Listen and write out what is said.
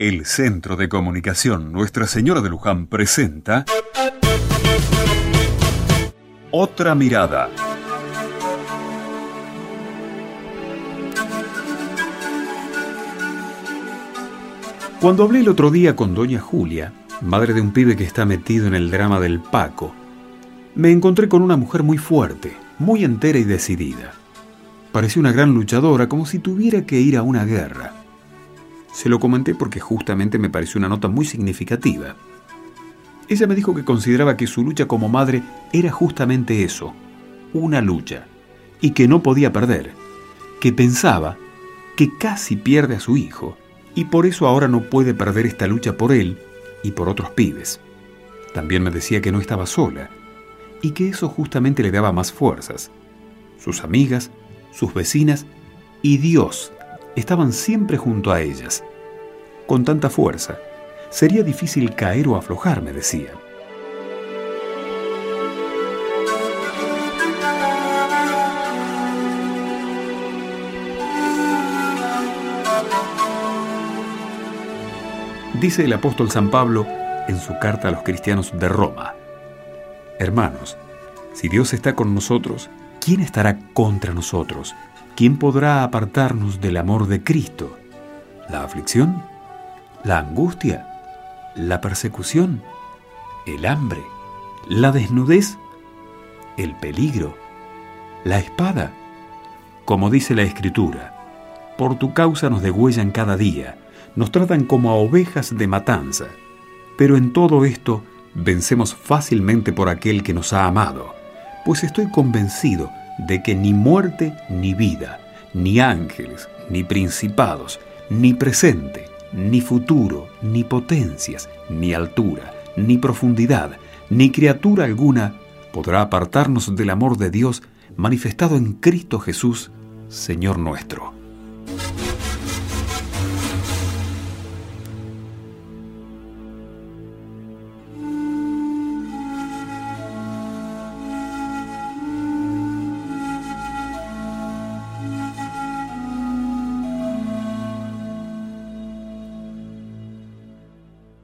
El Centro de Comunicación Nuestra Señora de Luján presenta Otra Mirada. Cuando hablé el otro día con doña Julia, madre de un pibe que está metido en el drama del Paco, me encontré con una mujer muy fuerte, muy entera y decidida. Parecía una gran luchadora, como si tuviera que ir a una guerra. Se lo comenté porque justamente me pareció una nota muy significativa. Ella me dijo que consideraba que su lucha como madre era justamente eso, una lucha, y que no podía perder, que pensaba que casi pierde a su hijo, y por eso ahora no puede perder esta lucha por él y por otros pibes. También me decía que no estaba sola, y que eso justamente le daba más fuerzas. Sus amigas sus vecinas y Dios estaban siempre junto a ellas. Con tanta fuerza, sería difícil caer o aflojar, me decía. Dice el apóstol San Pablo en su carta a los cristianos de Roma, Hermanos, si Dios está con nosotros, ¿quién estará contra nosotros? ¿Quién podrá apartarnos del amor de Cristo? ¿La aflicción? ¿La angustia? ¿La persecución? ¿El hambre? ¿La desnudez? ¿El peligro? ¿La espada? Como dice la Escritura, por tu causa nos degüellan cada día, nos tratan como a ovejas de matanza, pero en todo esto vencemos fácilmente por aquel que nos ha amado pues estoy convencido de que ni muerte ni vida, ni ángeles, ni principados, ni presente, ni futuro, ni potencias, ni altura, ni profundidad, ni criatura alguna podrá apartarnos del amor de Dios manifestado en Cristo Jesús, Señor nuestro.